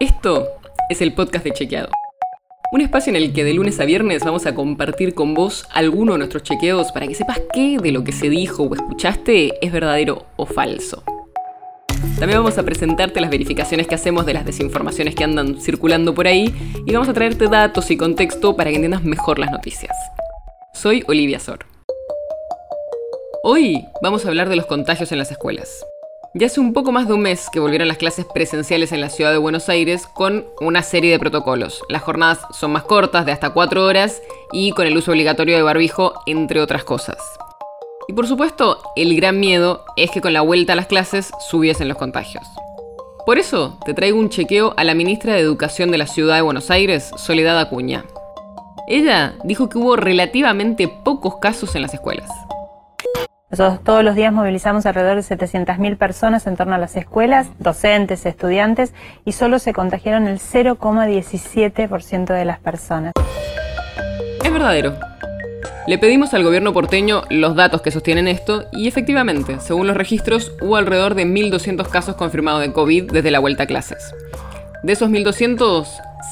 Esto es el podcast de Chequeado. Un espacio en el que de lunes a viernes vamos a compartir con vos alguno de nuestros chequeos para que sepas qué de lo que se dijo o escuchaste es verdadero o falso. También vamos a presentarte las verificaciones que hacemos de las desinformaciones que andan circulando por ahí y vamos a traerte datos y contexto para que entiendas mejor las noticias. Soy Olivia Sor. Hoy vamos a hablar de los contagios en las escuelas. Ya hace un poco más de un mes que volvieron las clases presenciales en la ciudad de Buenos Aires con una serie de protocolos. Las jornadas son más cortas, de hasta 4 horas, y con el uso obligatorio de barbijo, entre otras cosas. Y por supuesto, el gran miedo es que con la vuelta a las clases subiesen los contagios. Por eso te traigo un chequeo a la ministra de Educación de la ciudad de Buenos Aires, Soledad Acuña. Ella dijo que hubo relativamente pocos casos en las escuelas. Nosotros todos los días movilizamos alrededor de 700.000 personas en torno a las escuelas, docentes, estudiantes, y solo se contagiaron el 0,17% de las personas. Es verdadero. Le pedimos al gobierno porteño los datos que sostienen esto y efectivamente, según los registros, hubo alrededor de 1.200 casos confirmados de COVID desde la vuelta a clases. De esos 1.200,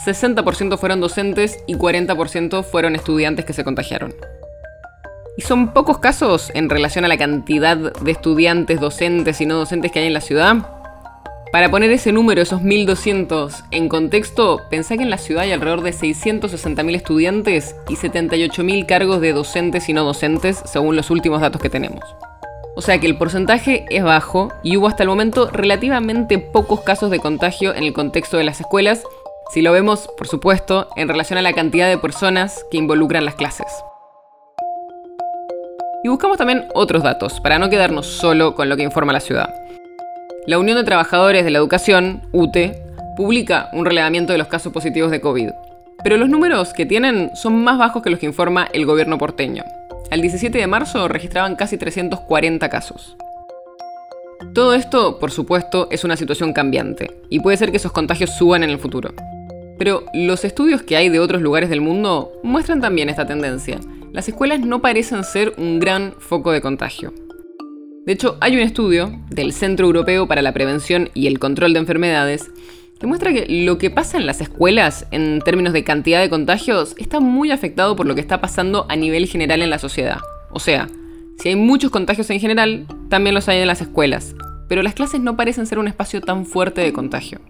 60% fueron docentes y 40% fueron estudiantes que se contagiaron. Y son pocos casos en relación a la cantidad de estudiantes, docentes y no docentes que hay en la ciudad. Para poner ese número, esos 1200, en contexto, pensá que en la ciudad hay alrededor de 660.000 estudiantes y 78.000 cargos de docentes y no docentes, según los últimos datos que tenemos. O sea que el porcentaje es bajo y hubo hasta el momento relativamente pocos casos de contagio en el contexto de las escuelas, si lo vemos, por supuesto, en relación a la cantidad de personas que involucran las clases. Y buscamos también otros datos, para no quedarnos solo con lo que informa la ciudad. La Unión de Trabajadores de la Educación, UTE, publica un relevamiento de los casos positivos de COVID. Pero los números que tienen son más bajos que los que informa el gobierno porteño. Al 17 de marzo registraban casi 340 casos. Todo esto, por supuesto, es una situación cambiante, y puede ser que esos contagios suban en el futuro. Pero los estudios que hay de otros lugares del mundo muestran también esta tendencia, las escuelas no parecen ser un gran foco de contagio. De hecho, hay un estudio del Centro Europeo para la Prevención y el Control de Enfermedades que muestra que lo que pasa en las escuelas en términos de cantidad de contagios está muy afectado por lo que está pasando a nivel general en la sociedad. O sea, si hay muchos contagios en general, también los hay en las escuelas, pero las clases no parecen ser un espacio tan fuerte de contagio.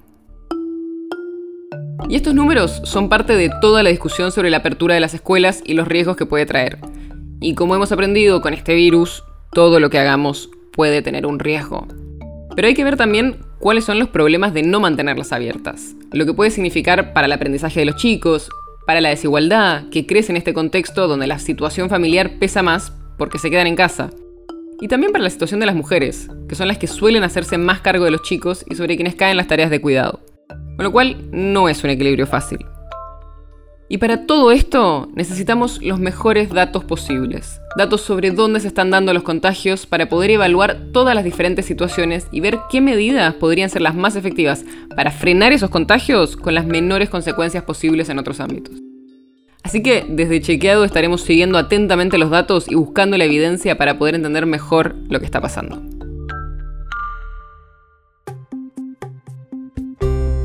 Y estos números son parte de toda la discusión sobre la apertura de las escuelas y los riesgos que puede traer. Y como hemos aprendido con este virus, todo lo que hagamos puede tener un riesgo. Pero hay que ver también cuáles son los problemas de no mantenerlas abiertas, lo que puede significar para el aprendizaje de los chicos, para la desigualdad que crece en este contexto donde la situación familiar pesa más porque se quedan en casa, y también para la situación de las mujeres, que son las que suelen hacerse más cargo de los chicos y sobre quienes caen las tareas de cuidado. Con lo cual no es un equilibrio fácil. Y para todo esto necesitamos los mejores datos posibles. Datos sobre dónde se están dando los contagios para poder evaluar todas las diferentes situaciones y ver qué medidas podrían ser las más efectivas para frenar esos contagios con las menores consecuencias posibles en otros ámbitos. Así que desde Chequeado estaremos siguiendo atentamente los datos y buscando la evidencia para poder entender mejor lo que está pasando.